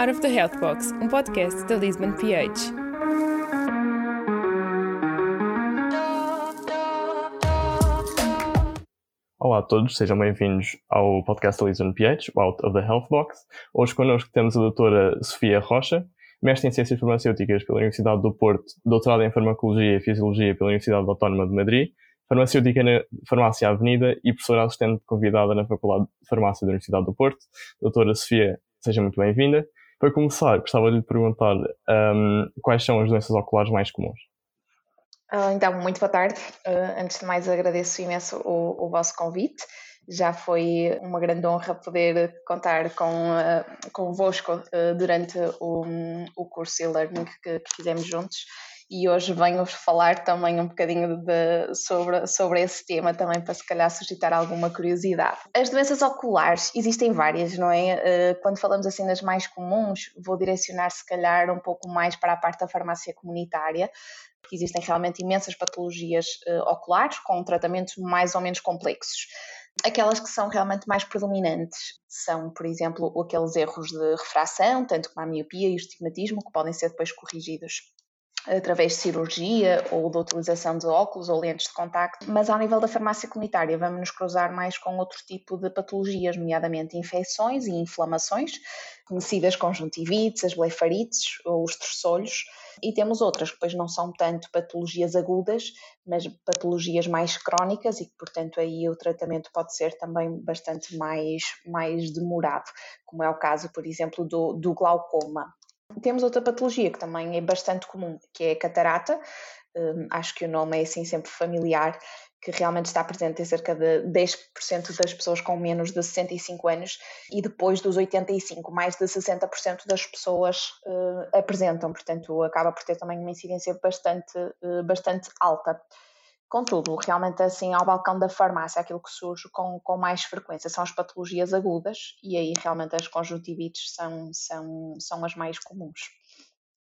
Out of the Health Box, um podcast da Lisbon PH. Olá a todos, sejam bem-vindos ao podcast da Lisbon PH, Out of the Health Box. Hoje connosco temos a doutora Sofia Rocha, mestre em Ciências Farmacêuticas pela Universidade do Porto, doutorada em Farmacologia e Fisiologia pela Universidade Autónoma de Madrid, farmacêutica na Farmácia Avenida e professora assistente convidada na Faculdade de Farmácia da Universidade do Porto. Doutora Sofia, seja muito bem-vinda. Para começar, gostava de lhe perguntar um, quais são as doenças oculares mais comuns. Uh, então, muito boa tarde. Uh, antes de mais, agradeço imenso o, o, vosso convite. Já foi uma grande honra poder contar com, uh, convosco uh, durante o, o curso e-learning que, que fizemos juntos e hoje venho-vos falar também um bocadinho de, sobre, sobre esse tema, também para se calhar suscitar alguma curiosidade. As doenças oculares existem várias, não é? Eh, quando falamos assim das mais comuns, vou direcionar se calhar um pouco mais para a parte da farmácia comunitária, porque existem realmente imensas patologias eh, oculares com tratamentos mais ou menos complexos. Aquelas que são realmente mais predominantes são, por exemplo, aqueles erros de refração, tanto como a miopia e o estigmatismo, que podem ser depois corrigidos através de cirurgia ou da utilização de óculos ou lentes de contacto, mas ao nível da farmácia comunitária vamos nos cruzar mais com outro tipo de patologias, nomeadamente infecções e inflamações, conhecidas conjuntivites, as blefarites ou os terçolhos, e temos outras que depois não são tanto patologias agudas, mas patologias mais crónicas e que, portanto, aí o tratamento pode ser também bastante mais, mais demorado, como é o caso, por exemplo, do, do glaucoma. Temos outra patologia que também é bastante comum, que é a catarata. Um, acho que o nome é assim sempre familiar, que realmente está presente em cerca de 10% das pessoas com menos de 65 anos e depois dos 85, mais de 60% das pessoas uh, apresentam, portanto acaba por ter também uma incidência bastante, uh, bastante alta. Contudo, realmente assim ao balcão da farmácia, aquilo que surge com, com mais frequência são as patologias agudas e aí realmente as conjuntivites são, são, são as mais comuns.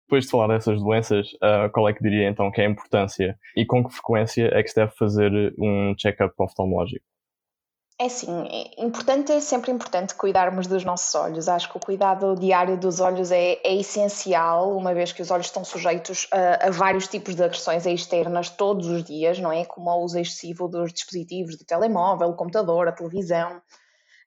Depois de falar dessas doenças, uh, qual é que diria então que é a importância e com que frequência é que se deve fazer um check-up oftalmológico? É assim, é importante é sempre importante cuidarmos dos nossos olhos. Acho que o cuidado diário dos olhos é, é essencial, uma vez que os olhos estão sujeitos a, a, vários tipos de agressões externas todos os dias, não é? Como o uso excessivo dos dispositivos, do telemóvel, do computador, a televisão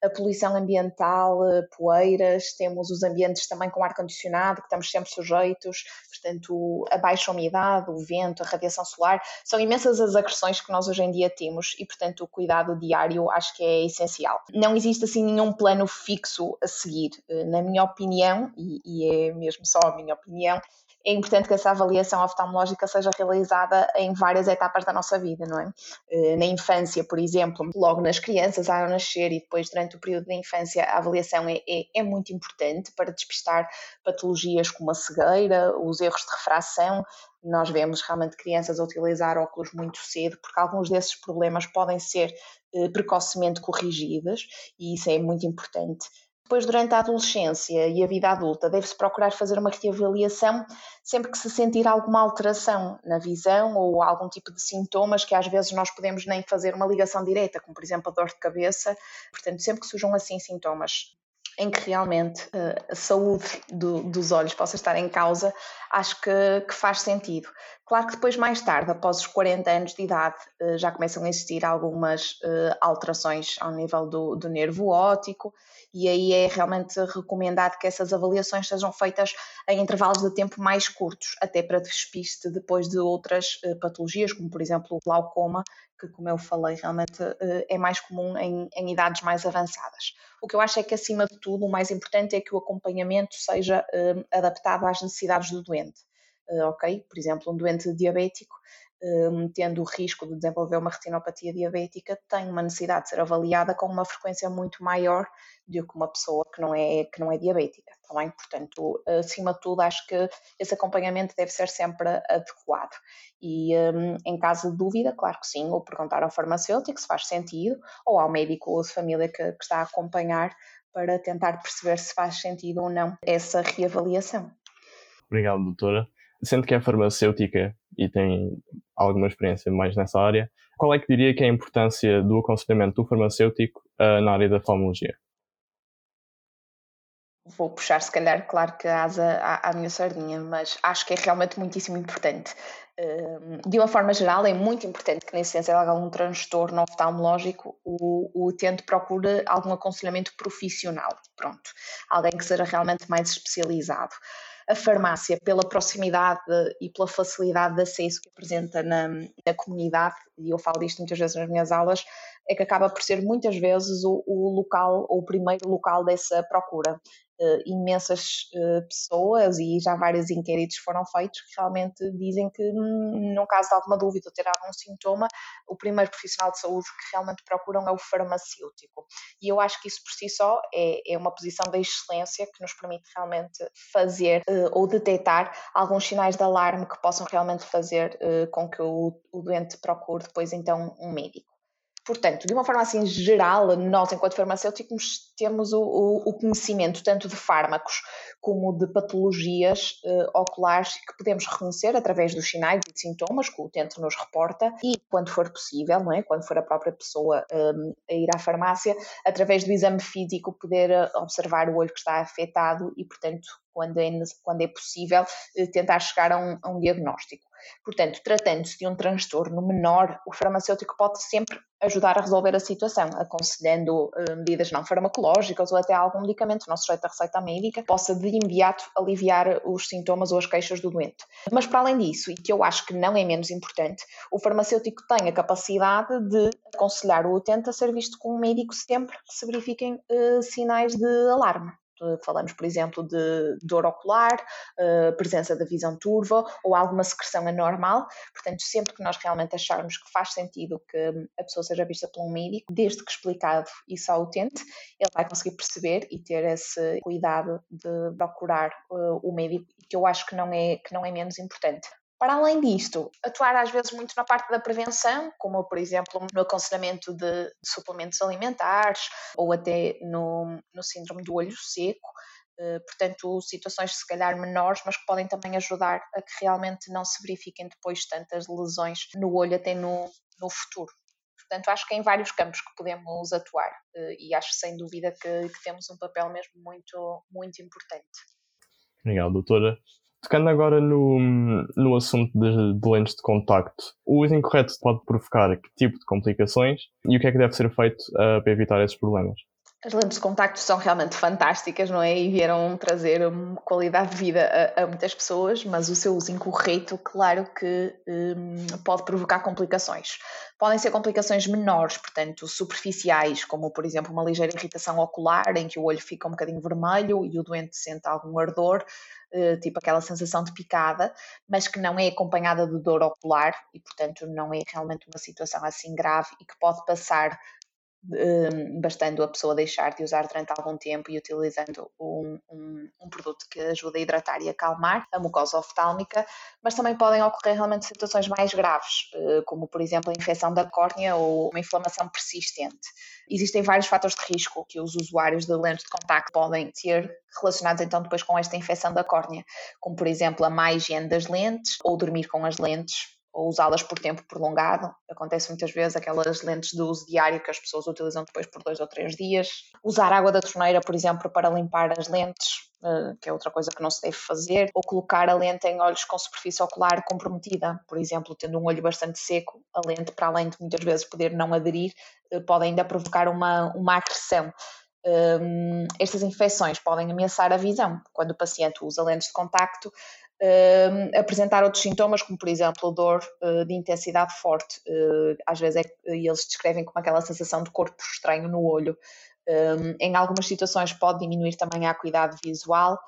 a poluição ambiental, eh, poeiras, temos os ambientes também com ar-condicionado, que estamos sempre sujeitos, portanto, a baixa umidade, o vento, a radiação solar, são imensas as agressões que nós hoje em dia temos e, portanto, o cuidado diário acho que é essencial. Não existe assim nenhum plano fixo a seguir, eh, na minha opinião, e, e é mesmo só a minha opinião, é importante que essa avaliação oftalmológica seja realizada em várias etapas da nossa vida, não é? Eh, na infância, por exemplo, logo nas crianças ao nascer e depois durante o período da infância, a avaliação é, é, é muito importante para despistar patologias como a cegueira, os erros de refração, nós vemos realmente crianças a utilizar óculos muito cedo, porque alguns desses problemas podem ser eh, precocemente corrigidos e isso é muito importante. Depois, durante a adolescência e a vida adulta, deve-se procurar fazer uma reavaliação sempre que se sentir alguma alteração na visão ou algum tipo de sintomas que às vezes nós podemos nem fazer uma ligação direta, como por exemplo a dor de cabeça. Portanto, sempre que surjam assim sintomas em que realmente uh, a saúde do, dos olhos possa estar em causa, acho que, que, faz sentido. Claro que depois, mais tarde, após os 40 anos de idade, uh, já começam a existir algumas uh, alterações ao nível do, do nervo óptico e aí é realmente recomendado que essas avaliações sejam feitas em intervalos de tempo mais curtos, até para despiste depois de outras uh, patologias, como por exemplo o glaucoma, que como eu falei, realmente é mais comum em, em, idades mais avançadas. O que eu acho é que acima de tudo o mais importante é que o acompanhamento seja adaptado às necessidades do doente. Ok? Por exemplo, um doente diabético Hum, tendo o risco de desenvolver uma retinopatia diabética, tem uma necessidade de ser avaliada com uma frequência muito maior do que uma pessoa que não é, que não é diabética. Tá portanto, acima de tudo, acho que esse acompanhamento deve ser sempre adequado. E um, em caso de dúvida, claro que sim, ou perguntar ao farmacêutico se faz sentido, ou ao médico de família que, que está a acompanhar para tentar perceber se faz sentido ou não essa reavaliação. Obrigado, doutora sendo que é farmacêutica e tem alguma experiência mais nessa área, qual é que diria que é a importância do aconselhamento do farmacêutico uh, na área da oftalmologia? vou puxar, se calhar, claro que a asa à, à minha sardinha, mas acho que é realmente muitíssimo importante. De uma forma geral, é muito importante que, na essência de algum transtorno oftalmológico, o, o utente procure algum aconselhamento profissional. Pronto, alguém que seja realmente mais especializado a farmácia, pela proximidade e pela facilidade de acesso que apresenta na, na, comunidade, e eu falo disto muitas vezes nas minhas aulas, é que acaba por ser muitas vezes o, o local, ou o primeiro local dessa procura uh, imensas uh, pessoas e já vários inquéritos foram feitos que realmente dizem que, no caso de alguma dúvida ou ter algum sintoma, o primeiro profissional de saúde que realmente procuram é o farmacêutico. E eu acho que isso por si só é, é uma posição de excelência que nos permite realmente fazer uh, ou detectar alguns sinais de alarme que possam realmente fazer com que o, o doente procure depois então um médico. Portanto, de uma forma assim geral, nós, enquanto farmacêuticos, temos o, o, o conhecimento tanto de fármacos como de patologias uh, oculares que podemos reconhecer através dos sinais e sintomas que o utente nos reporta e, quando for possível, não é? quando for a própria pessoa um, a ir à farmácia, através do exame físico, poder eh, observar o olho que está afetado e, portanto, quando é, quando é possível, eh, tentar chegar a um, a um diagnóstico. Portanto, tratando-se de um transtorno menor, o farmacêutico pode sempre ajudar a resolver a situação, aconselhando uh, medidas não farmacológicas ou até algum medicamento não sujeito à receita médica, possa de imediato aliviar os sintomas ou as queixas do doente. Mas para além disso, e que eu acho que não é menos importante, o farmacêutico tem a capacidade de aconselhar o utente a ser visto com um médico sempre que se verifiquem uh, sinais de alarme. Falamos, por exemplo, de dor ocular, uh, presença da visão turva ou alguma secreção anormal. Portanto, sempre que nós realmente acharmos que faz sentido que a pessoa seja vista por um médico, desde que explicado isso ao utente, ele vai conseguir perceber e ter esse cuidado de procurar uh, o médico, que eu acho que não é, que não é menos importante. Para além disto, atuar às vezes muito na parte da prevenção, como por exemplo no aconselhamento de, suplementos alimentares ou até no, no síndrome do olho seco, eh, portanto, situações se calhar menores, mas que podem também ajudar a que realmente não se verifiquem depois tantas lesões no olho até no, no futuro. Portanto, acho que em vários campos que podemos atuar eh, e acho sem dúvida que, que temos um papel mesmo muito, muito importante. Obrigado, doutora. Tocando agora no, no assunto de, lentes de contacto, o uso incorreto pode provocar que tipo de complicações e o que é que deve ser feito uh, para evitar esses problemas? As lentes de contacto são realmente fantásticas, não é? E vieram trazer qualidade de vida a, a muitas pessoas, mas o seu uso incorreto, claro que um, pode provocar complicações. Podem ser complicações menores, portanto, superficiais, como por exemplo uma ligeira irritação ocular, em que o olho fica um bocadinho vermelho e o doente sente algum ardor, eh, tipo aquela sensação de picada, mas que não é acompanhada de dor ocular e, portanto, não é realmente uma situação assim grave e que pode passar bastando a pessoa deixar de usar durante algum tempo e utilizando um, um, um, produto que ajuda a hidratar e acalmar a mucosa oftálmica, mas também podem ocorrer realmente situações mais graves, uh, como por exemplo a infecção da córnea ou uma inflamação persistente. Existem vários fatores de risco que os usuários de lentes de contacto podem ter relacionados então depois com esta infecção da córnea, como por exemplo a má higiene das lentes ou dormir com as lentes ou usá-las por tempo prolongado. Acontece muitas vezes aquelas lentes de uso diário que as pessoas utilizam depois por dois ou três dias. Usar água da torneira, por exemplo, para limpar as lentes, eh, que é outra coisa que não se deve fazer. Ou colocar a lente em olhos com superfície ocular comprometida, por exemplo, tendo um olho bastante seco, a lente, para além de muitas vezes poder não aderir, eh, pode ainda provocar uma, uma agressão. Um, estas infecções podem ameaçar a visão. Quando o paciente usa lentes de contacto, uh, apresentar outros sintomas, como por exemplo dor uh, de intensidade forte. Uh, às vezes é, eles descrevem como aquela sensação de corpo estranho no olho. Um, em algumas situações pode diminuir também a acuidade visual eh,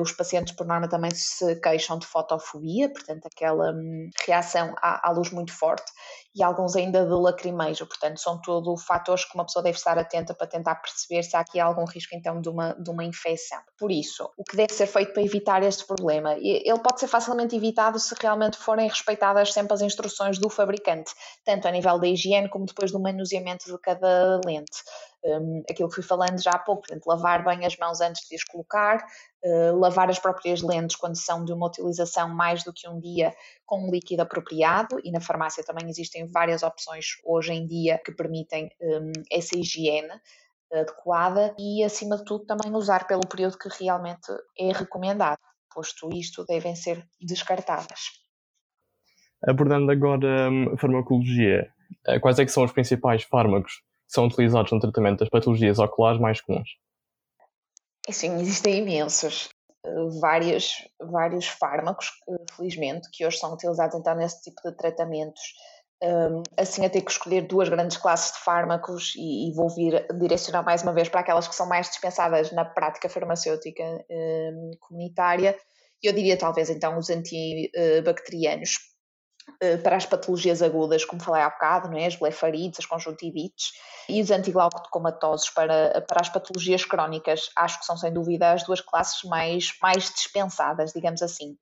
os pacientes, por norma, também se queixam de fotofobia, portanto, aquela hum, reação à, à, luz muito forte, e alguns ainda de lacrimejo, portanto, são tudo fatores que uma pessoa deve estar atenta para tentar perceber se há aqui algum risco, então, de uma, de uma infecção. Por isso, o que deve ser feito para evitar este problema? Ele pode ser facilmente evitado se realmente forem respeitadas sempre as instruções do fabricante, tanto a nível da higiene como depois do manuseamento de cada lente um, aquilo que fui falando já há pouco, portanto, lavar bem as mãos antes de as colocar, uh, lavar as próprias lentes quando são de uma utilização mais do que um dia com um líquido apropriado, e na farmácia também existem várias opções hoje em dia que permitem um, essa higiene. adequada e, acima de tudo, também usar pelo período que realmente é recomendado, posto isto, devem ser descartadas. Abordando agora a farmacologia, eh, quais é que são os principais fármacos são utilizados no tratamento das patologias oculares mais comuns? Sim, existem imensos. Eh, vários, vários fármacos, felizmente, que hoje são utilizados então nesse tipo de tratamentos. Assim a ter que escolher duas grandes classes de fármacos e, e, vou vir direcionar mais uma vez para aquelas que são mais dispensadas na prática farmacêutica comunitária, eu diria talvez então os antibacterianos uh, para as patologias agudas, como falei há bocado, não é? as blefarites, as conjuntivites, e os antiglaucomatosos para, para as patologias crónicas, acho que são sem dúvida as duas classes mais, mais dispensadas, digamos assim.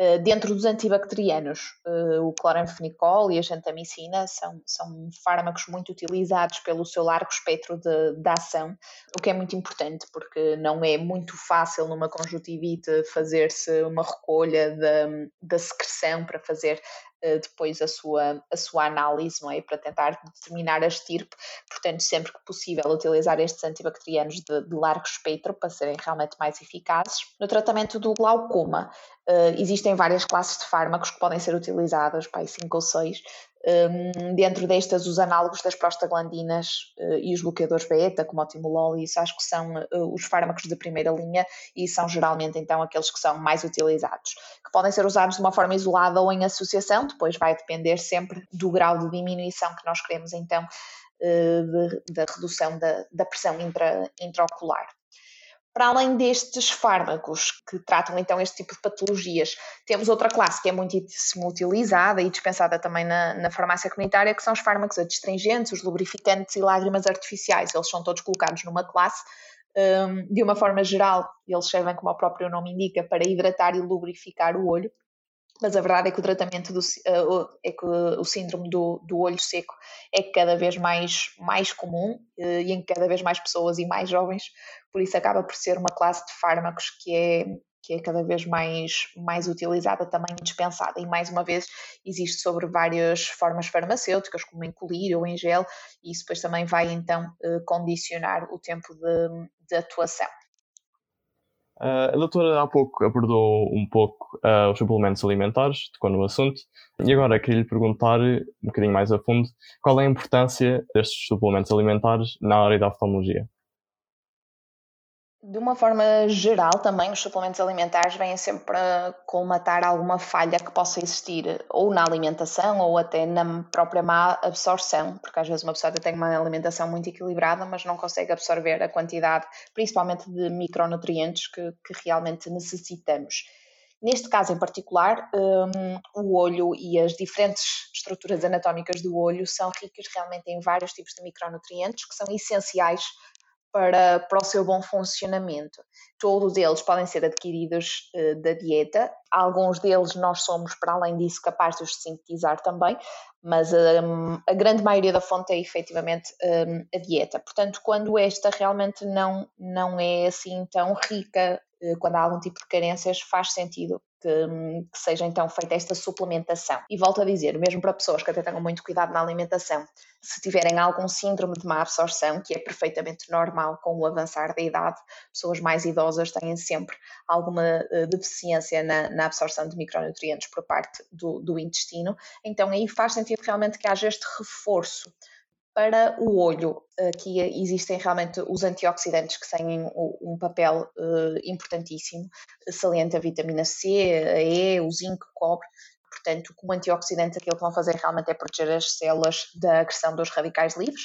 Eh, dentro dos antibacterianos, eh, o cloranfenicol e a gentamicina são, são fármacos muito utilizados pelo seu largo espectro de, de ação, o que é muito importante porque não é muito fácil numa conjuntivite fazer-se uma recolha da, da secreção para fazer eh, depois a sua, a sua análise, não é? Para tentar determinar a estirpe. Portanto, sempre que possível, utilizar estes antibacterianos de, de largo espectro para serem realmente mais eficazes. No tratamento do glaucoma, uh, existem várias classes de fármacos que podem ser utilizados, pai, cinco ou seis, um, dentro destas, os análogos das prostaglandinas uh, e os bloqueadores beta, como o timolol, isso acho que são uh, os fármacos de primeira linha e são geralmente então aqueles que são mais utilizados, que podem ser usados de uma forma isolada ou em associação, depois vai depender sempre do grau de diminuição que nós queremos então uh, da redução da, da pressão intra, intraocular. Para além destes fármacos que tratam então este tipo de patologias, temos outra classe que é muitíssimo utilizada e dispensada também na, na farmácia comunitária, que são os fármacos adstringentes, os lubrificantes e lágrimas artificiais. Eles são todos colocados numa classe um, de uma forma geral, eles servem, como o próprio nome indica, para hidratar e lubrificar o olho mas a verdade é que o tratamento do, uh, é que o síndrome do, do, olho seco é cada vez mais, mais comum uh, e em cada vez mais pessoas e mais jovens, por isso acaba por ser uma classe de fármacos que é, que é cada vez mais, mais utilizada também dispensada. E mais uma vez existe sobre várias formas farmacêuticas, como em colírio ou em gel, e isso depois também vai então uh, condicionar o tempo de, de atuação. Uh, a doutora há pouco abordou um pouco uh, os suplementos alimentares, tocou no assunto, e agora queria lhe perguntar um bocadinho mais a fundo qual é a importância destes suplementos alimentares na área da oftalmologia. De uma forma geral, também os suplementos alimentares vêm sempre para colmatar alguma falha que possa existir, ou na alimentação, ou até na própria má absorção, porque às vezes uma pessoa tem uma alimentação muito equilibrada, mas não consegue absorver a quantidade, principalmente de micronutrientes que, que realmente necessitamos. Neste caso em particular, um, o olho e as diferentes estruturas anatómicas do olho são ricas realmente em vários tipos de micronutrientes que são essenciais para, para o seu bom funcionamento. Todos eles podem ser adquiridos uh, da dieta, alguns deles nós somos, para além disso, capazes de sintetizar também, mas um, a grande maioria da fonte é efetivamente um, a dieta. Portanto, quando esta realmente não, não é assim tão rica, uh, quando há algum tipo de carências, faz sentido que, que, seja então feita esta suplementação. E volto a dizer, mesmo para pessoas que até tenham muito cuidado na alimentação, se tiverem algum síndrome de má absorção, que é perfeitamente normal com o avançar da idade, pessoas mais idosas têm sempre alguma uh, deficiência na, na, absorção de micronutrientes por parte do, do intestino, então aí faz sentido realmente que haja este reforço para o olho, aqui existem realmente os antioxidantes que têm um papel uh, importantíssimo, saliente a vitamina C, a E, o zinco, cobre. Portanto, como antioxidantes, aquilo que vão fazer realmente é proteger as células da agressão dos radicais livres,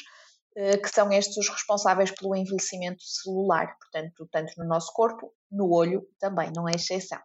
uh, que são estes os responsáveis pelo envelhecimento celular. Portanto, tanto no nosso corpo, no olho também, não é exceção.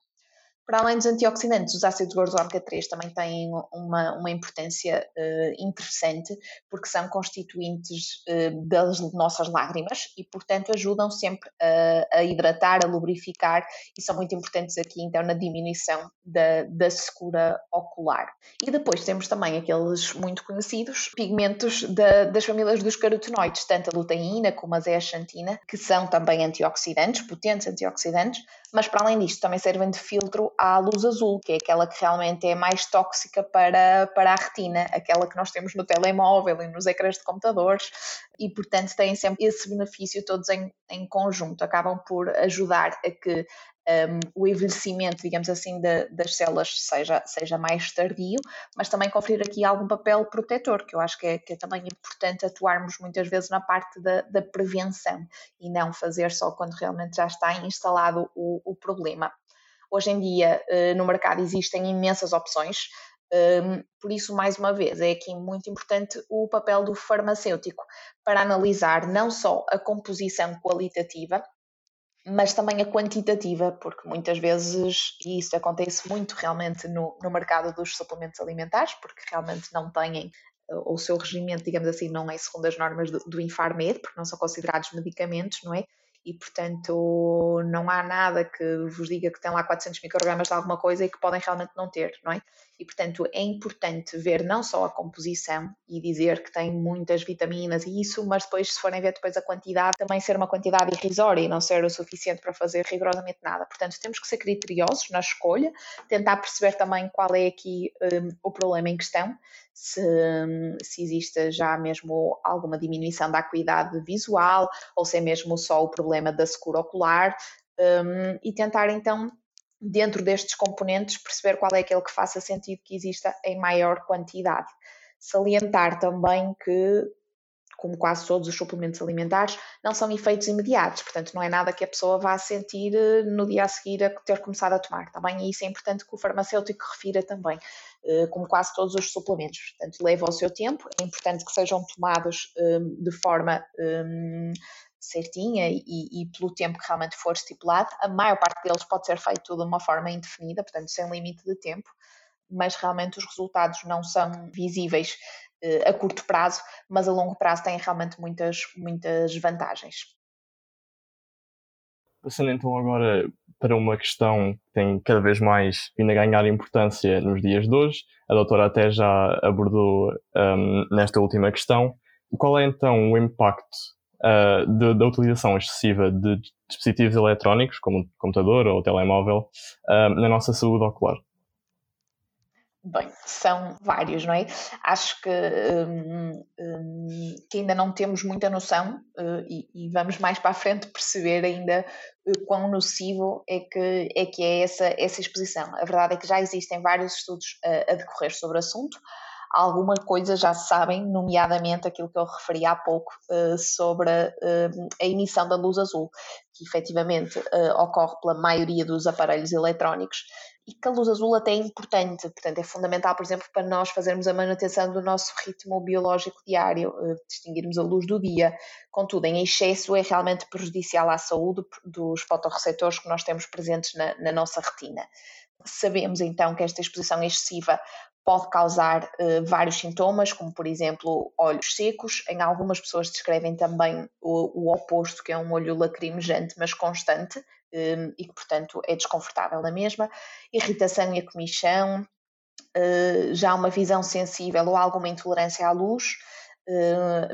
Para além dos antioxidantes, os ácidos gordos ômega 3 também têm uma, uma importância uh, interessante porque são constituintes uh, das nossas lágrimas e, portanto, ajudam sempre a, a, hidratar, a lubrificar e são muito importantes aqui, então, na diminuição da, da secura ocular. E depois temos também aqueles muito conhecidos pigmentos da, das famílias dos carotenoides, tanto a luteína como a zeaxantina, que são também antioxidantes, potentes antioxidantes, mas para além disto também servem de filtro à luz azul, que é aquela que realmente é mais tóxica para, para a retina, aquela que nós temos no telemóvel e nos ecrãs de computadores, e portanto têm sempre esse benefício todos em, em conjunto, acabam por ajudar a que um, o envelhecimento, digamos assim, de, das células seja, seja mais tardio, mas também conferir aqui algum papel protetor, que eu acho que é, que é também importante atuarmos muitas vezes na parte da, da, prevenção e não fazer só quando realmente já está instalado o, o problema. Hoje em dia, uh, no mercado existem imensas opções, um, por isso, mais uma vez, é aqui muito importante o papel do farmacêutico para analisar não só a composição qualitativa, mas também a quantitativa, porque muitas vezes, e isso acontece muito realmente no, no mercado dos suplementos alimentares, porque realmente não têm eh, o seu regimento, digamos assim, não é segundo as normas do, do Infarmed, porque não são considerados medicamentos, não é? E, portanto, não há nada que vos diga que tem lá 400 microgramas de alguma coisa e que podem realmente não ter, não é? E, portanto, é importante ver não só a composição e dizer que tem muitas vitaminas e isso, mas depois, se forem ver depois a quantidade, também ser uma quantidade irrisória e não ser o suficiente para fazer rigorosamente nada. Portanto, temos que ser criteriosos na escolha, tentar perceber também qual é aqui um, o problema em questão, se, hum, se existe já mesmo alguma diminuição da acuidade visual ou se é mesmo só o problema da secura ocular um, e tentar então dentro destes componentes, perceber qual é aquele que faça sentido que exista em maior quantidade. Salientar também que, como quase todos os suplementos alimentares, não são efeitos imediatos, portanto, não é nada que a pessoa vá sentir eh, no dia a seguir a ter começado a tomar, também, tá e isso é importante que o farmacêutico refira também, eh, como quase todos os suplementos, portanto, leva o seu tempo, é importante que sejam tomados eh, de forma certinha e, e, pelo tempo que realmente for estipulado. A maior parte deles pode ser feito de uma forma indefinida, portanto, sem limite de tempo, mas realmente os resultados não são visíveis eh, a curto prazo, mas a longo prazo têm realmente muitas, muitas vantagens. Passando então agora para uma questão que tem cada vez mais vindo a ganhar importância nos dias de hoje, a doutora até já abordou um, nesta última questão. Qual é então o impacto uh, da utilização excessiva de dispositivos eletrónicos, como computador ou telemóvel, uh, na nossa saúde ocular? Bem, são vários, não é? Acho que, um, um, que ainda não temos muita noção uh, e, e, vamos mais para a frente perceber ainda quão nocivo é que é, que é essa, essa exposição. A verdade é que já existem vários estudos a decorrer sobre o assunto alguma coisa já sabem, nomeadamente aquilo que eu referi há pouco uh, sobre uh, a emissão da luz azul, que efetivamente uh, ocorre pela maioria dos aparelhos eletrónicos e que a luz azul até é importante, portanto é fundamental, por exemplo, para nós fazermos a manutenção do nosso ritmo biológico diário, distinguirmos a luz do dia. Contudo, em excesso é realmente prejudicial à saúde dos fotorreceptores que nós temos presentes na, na nossa retina. Sabemos então que esta exposição excessiva pode causar uh, vários sintomas, como por exemplo olhos secos. Em algumas pessoas descrevem também o, o oposto, que é um olho lacrimejante, mas constante, um, eh, e que, portanto, é desconfortável na mesma. Irritação e comichão, uh, já uma visão sensível ou alguma intolerância à luz, eh,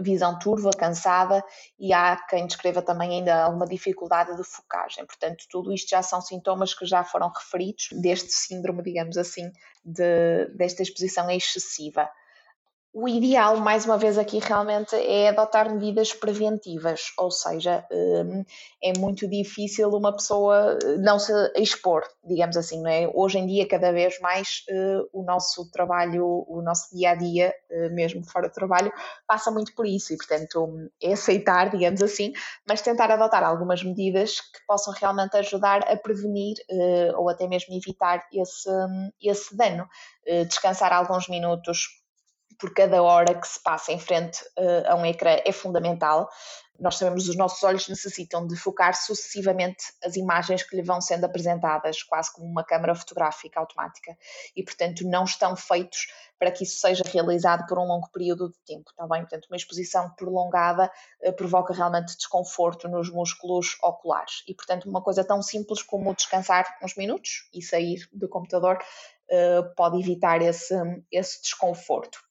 visão turva, cansada e há quem descreva também ainda alguma dificuldade de focagem. Portanto, tudo isto já são sintomas que já foram referidos deste síndrome, digamos assim, de, desta exposição excessiva. O ideal, mais uma vez aqui, realmente é adotar medidas preventivas, ou seja, hum, é muito difícil uma pessoa eh, não se expor, digamos assim, não é? Hoje em dia, cada vez mais, eh, o nosso trabalho, o nosso dia a dia, eh, mesmo fora do trabalho, passa muito por isso e, portanto, é aceitar, digamos assim, mas tentar adotar algumas medidas que possam realmente ajudar a prevenir ou até mesmo evitar esse, esse dano. Descansar alguns minutos por cada hora que se passa em frente uh, a um ecrã é fundamental. Nós sabemos que os nossos olhos necessitam de focar sucessivamente as imagens que lhe vão sendo apresentadas, quase como uma câmara fotográfica automática, e portanto não estão feitos para que isso seja realizado por um longo período de tempo, tá bem? Portanto, uma exposição prolongada uh, provoca realmente desconforto nos músculos oculares e, portanto, uma coisa tão simples como descansar uns minutos e sair do computador uh, pode evitar esse, esse desconforto.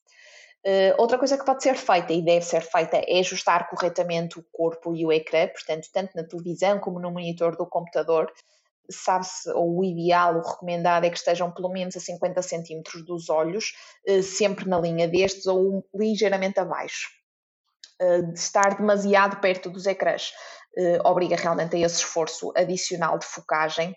Uh, outra coisa que pode ser feita e deve ser feita é ajustar corretamente o corpo e o ecrã, portanto, tanto na televisão como no monitor do computador, sabe-se, ou o ideal, o recomendado é que estejam pelo menos a 50 centímetros dos olhos, eh, sempre na linha destes ou ligeiramente abaixo. De estar demasiado perto dos ecrãs obriga realmente a esse esforço adicional de focagem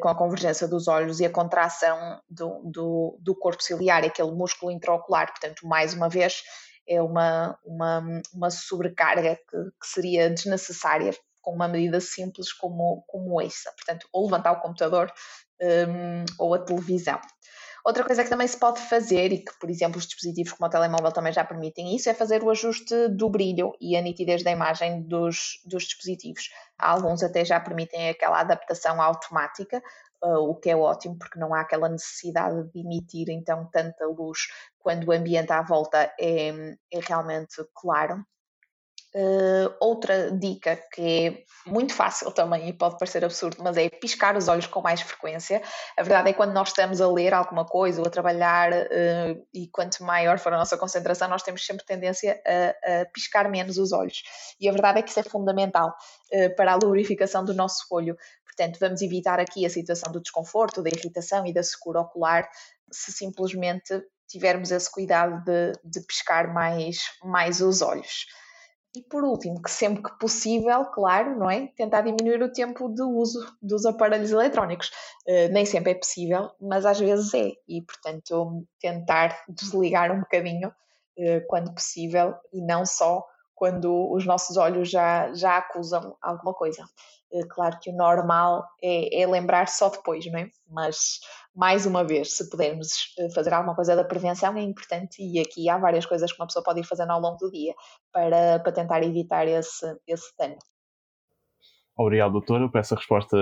com a convergência dos olhos e a contração do, do, do corpo ciliar, aquele músculo intraocular. Portanto, mais uma vez, é uma, uma, uma sobrecarga que, que seria desnecessária com uma medida simples como, como essa. Portanto, ou levantar o computador um, ou a televisão. Outra coisa que também se pode fazer, e que, por exemplo, os dispositivos como o telemóvel também já permitem isso, é fazer o ajuste do brilho e a nitidez da imagem dos, dos dispositivos. Alguns até já permitem aquela adaptação automática, uh, o que é ótimo, porque não há aquela necessidade de emitir então tanta luz quando o ambiente à volta é, é realmente claro. Uh, outra dica que é muito fácil também e pode parecer absurdo, mas é piscar os olhos com mais frequência. A verdade é que quando nós estamos a ler alguma coisa ou a trabalhar uh, e quanto maior for a nossa concentração, nós temos sempre tendência a, a piscar menos os olhos. E a verdade é que isso é fundamental uh, para a lubrificação do nosso olho. Portanto, vamos evitar aqui a situação do desconforto, da irritação e da secura ocular se simplesmente tivermos esse cuidado de, de piscar mais, mais os olhos. E por último, que sempre que possível, claro, não é? Tentar diminuir o tempo de uso dos aparelhos eletrónicos. Uh, nem sempre é possível, mas às vezes é. E, portanto, tentar desligar um bocadinho uh, quando possível e não só quando os nossos olhos já, já acusam alguma coisa. Uh, claro que o normal é, é lembrar só depois, não é? Mas mais uma vez, se pudermos eh, fazer alguma coisa da prevenção, é importante e aqui há várias coisas que uma pessoa pode ir fazendo ao longo do dia para, para tentar evitar esse, esse dano. Obrigado, doutora, por essa resposta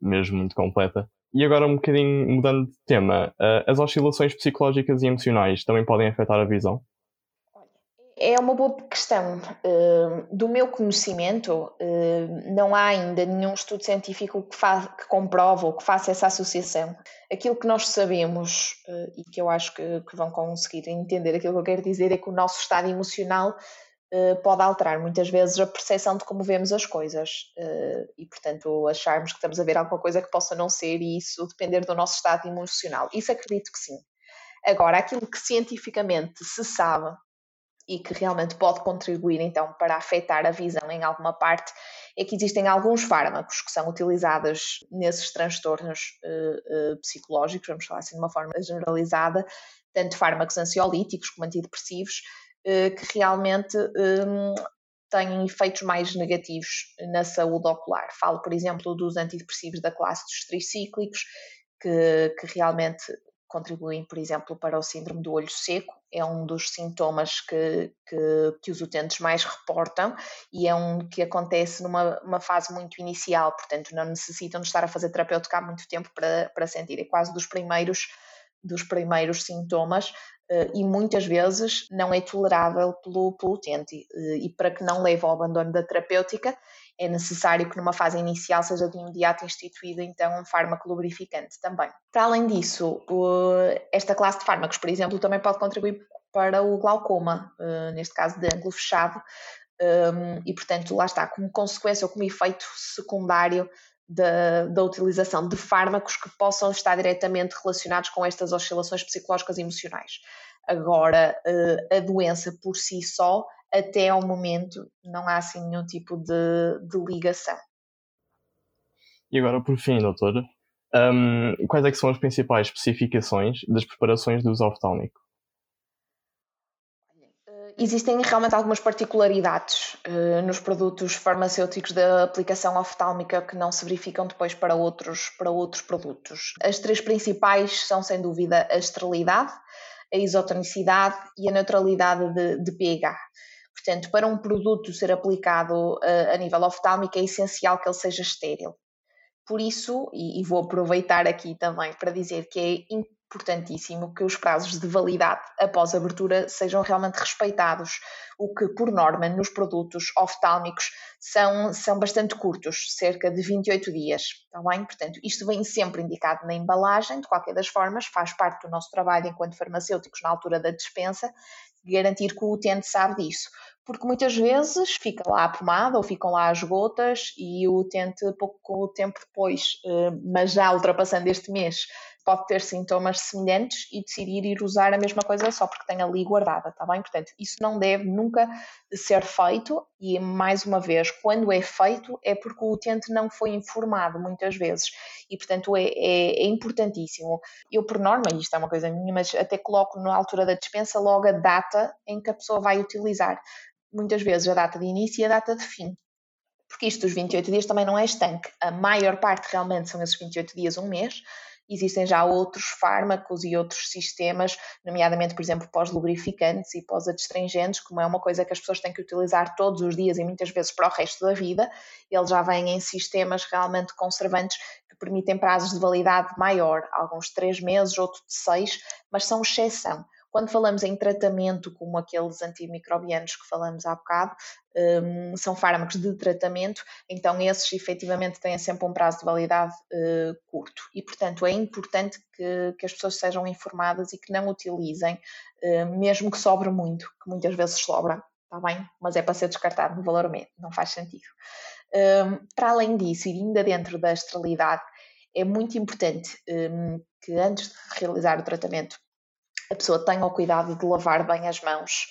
mesmo muito completa. E agora, um bocadinho mudando de tema, eh, as oscilações psicológicas e emocionais também podem afetar a visão? É uma boa questão. Uh, do meu conhecimento, uh, não há ainda nenhum estudo científico que, que comprove ou que faça essa associação. Aquilo que nós sabemos, uh, e que eu acho que, que, vão conseguir entender aquilo que eu quero dizer, é que o nosso estado emocional pode alterar muitas vezes a percepção de como vemos as coisas. e, portanto, acharmos que estamos a ver alguma coisa que possa não ser, e isso depender do nosso estado emocional. Isso acredito que sim. Agora, aquilo que cientificamente se sabe e que realmente pode contribuir então para afetar a visão em alguma parte é que existem alguns fármacos que são utilizados nesses transtornos uh, uh, psicológicos, vamos falar assim de uma forma generalizada, tanto fármacos ansiolíticos como antidepressivos, uh, que realmente um, têm efeitos mais negativos na saúde ocular. Falo, por exemplo, dos antidepressivos da classe dos tricíclicos, que, que realmente contribuem, por exemplo, para o síndrome do olho seco. É um dos sintomas que, que, que os utentes mais reportam e é um que acontece numa fase muito inicial, portanto, não necessitam de estar a fazer terapêutica há muito tempo para, para sentir. É quase dos primeiros, dos primeiros sintomas Uh, e muitas vezes não é tolerável pelo, pelo utente. Uh, e para que não leve ao abandono da terapêutica, é necessário que numa fase inicial seja de imediato instituído então um fármaco lubrificante também. Para além disso, esta classe de fármacos, por exemplo, também pode contribuir para o glaucoma, eh, neste caso de ângulo fechado, ehm, e portanto lá está, como consequência ou como efeito secundário da, da, utilização de fármacos que possam estar diretamente relacionados com estas oscilações psicológicas e emocionais. Agora, eh, a doença por si só até ao momento não há assim nenhum tipo de, de ligação. E agora, por fim, doutora, um, quais é são as principais especificações das preparações do uso oftálmico? Existem realmente algumas particularidades uh, nos produtos farmacêuticos da aplicação oftálmica que não se verificam depois para outros, para outros produtos. As três principais são, sem dúvida, a esterilidade, a isotonicidade e a neutralidade de, de pH. Portanto, para um produto ser aplicado uh, a nível oftálmico, é essencial que ele seja estéril. Por isso, e, e, vou aproveitar aqui também para dizer que é importantíssimo que os prazos de validade após abertura sejam realmente respeitados, o que, por norma, nos produtos oftálmicos são, são bastante curtos, cerca de 28 dias. Está bem? Portanto, isto vem sempre indicado na embalagem, de qualquer das formas, faz parte do nosso trabalho enquanto farmacêuticos na altura da dispensa, garantir que o utente sabe disso. porque muitas vezes fica lá a pomada ou ficam lá as gotas e o utente pouco tempo depois, eh, mas já ultrapassando este mês, pode ter sintomas semelhantes e decidir ir usar a mesma coisa só porque tem ali guardada, tá bem? Portanto, isso não deve nunca ser feito e, mais uma vez, quando é feito é porque o utente não foi informado muitas vezes e, portanto, é, é, é importantíssimo. Eu, por norma, e isto é uma coisa minha, mas até coloco na altura da dispensa logo a data em que a pessoa vai utilizar. Muitas vezes a data de início e a data de fim porque isto dos 28 dias também não é estanque. A maior parte realmente são esses 28 dias, um mês, existem já outros fármacos e outros sistemas, nomeadamente, por exemplo, pós-lubrificantes e pós-adstringentes, como é uma coisa que as pessoas têm que utilizar todos os dias e muitas vezes para o resto da vida. Eles já vêm em sistemas realmente conservantes que permitem prazos de validade maior, alguns três meses, outros de seis, mas são exceção. Quando falamos em tratamento, como aqueles antimicrobianos que falamos há bocado, um, são fármacos de tratamento, então esses efetivamente têm sempre um prazo de validade uh, curto. E, portanto, é importante que, que, as pessoas sejam informadas e que não utilizem, uh, mesmo que sobre muito, que muitas vezes sobra, está bem? Mas é para ser descartado no valor médio, não faz sentido. Um, para além disso, e ainda dentro da esterilidade, é muito importante um, que antes de realizar o tratamento a pessoa tenha o cuidado de lavar bem as mãos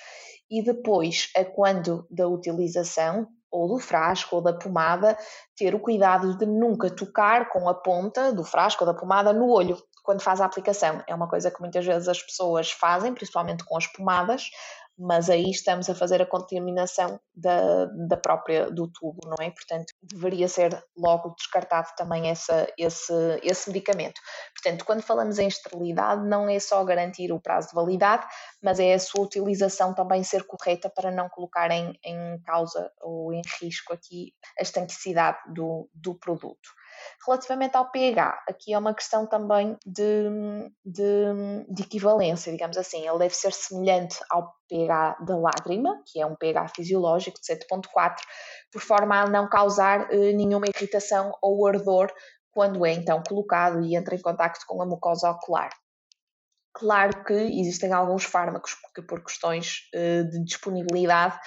e depois, a quando da utilização, ou do frasco ou da pomada, ter o cuidado de nunca tocar com a ponta do frasco ou da pomada no olho quando faz a aplicação. É uma coisa que muitas vezes as pessoas fazem, principalmente com as pomadas, mas aí estamos a fazer a contaminação da, da própria do tubo, não é? Portanto, deveria ser logo descartado também essa, esse, esse medicamento. Portanto, quando falamos em esterilidade, não é só garantir o prazo de validade, mas é a sua utilização também ser correta para não colocar em, em causa ou em risco aqui a estanquicidade do, do produto. Relativamente ao pH, aqui é uma questão também de, de, de, equivalência, digamos assim. Ele deve ser semelhante ao pH da lágrima, que é um pH fisiológico de 7,4, por forma a não causar eh, nenhuma irritação ou ardor quando é então colocado e entra em contacto com a mucosa ocular. Claro que existem alguns fármacos que, por questões eh, de disponibilidade,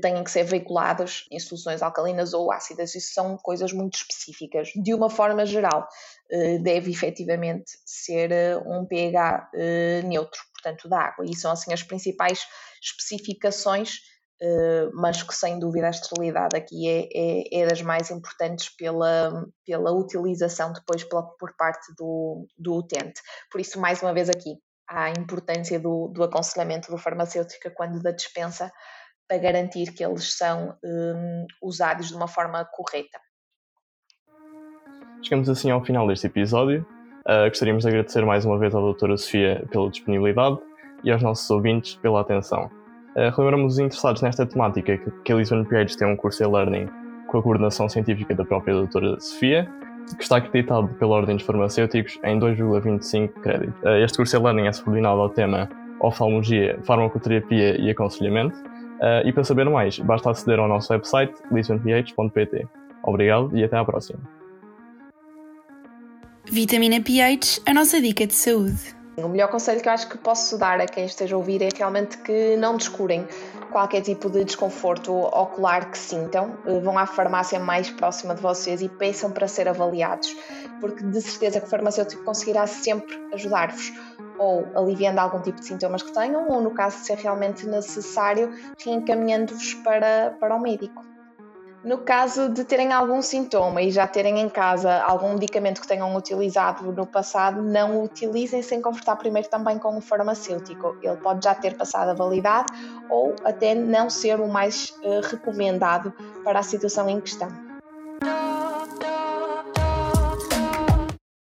têm que ser veiculados em soluções alcalinas ou ácidas. Isso são coisas muito específicas. De uma forma geral, eh, deve efetivamente ser eh, um pH eh, neutro, portanto, da água. E são assim as principais especificações, mas que sem dúvida a esterilidade aqui é, é, é das mais importantes pela, pela utilização depois pela, por parte do, do utente. Por isso, mais uma vez aqui, há a importância do, do aconselhamento do farmacêutico quando da dispensa para garantir que eles são um, usados de uma forma correta. Chegamos assim ao final deste episódio. Uh, gostaríamos de agradecer mais uma vez à doutora Sofia pela disponibilidade e aos nossos ouvintes pela atenção. Uh, relembramos os interessados nesta temática que, que a Lisbon PH tem um curso e-learning com a coordenação científica da própria doutora Sofia, que está acreditado pela Ordem dos Farmacêuticos em 2,25 créditos. Uh, este curso e-learning é subordinado ao tema oftalmologia, farmacoterapia e aconselhamento Uh, e para saber mais, basta aceder ao nosso website lisbonph.pt. Obrigado e até à próxima. Vitamina pH, a nossa dica de saúde. O melhor conselho que eu acho que posso dar a quem esteja a ouvir é realmente que não descurem qualquer tipo de desconforto ocular que sintam. Eh, vão à farmácia mais próxima de vocês e peçam para ser avaliados, porque de certeza que o farmacêutico conseguirá sempre ajudar-vos ou aliviando algum tipo de sintomas que tenham, ou no caso de ser realmente necessário, reencaminhando-vos para, para o médico. No caso de terem algum sintoma e já terem em casa algum medicamento que tenham utilizado no passado, não o utilizem sem conversar primeiro também com o farmacêutico. Ele pode já ter passado a validade ou até não ser o mais uh, recomendado para a situação em questão.